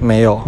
没有。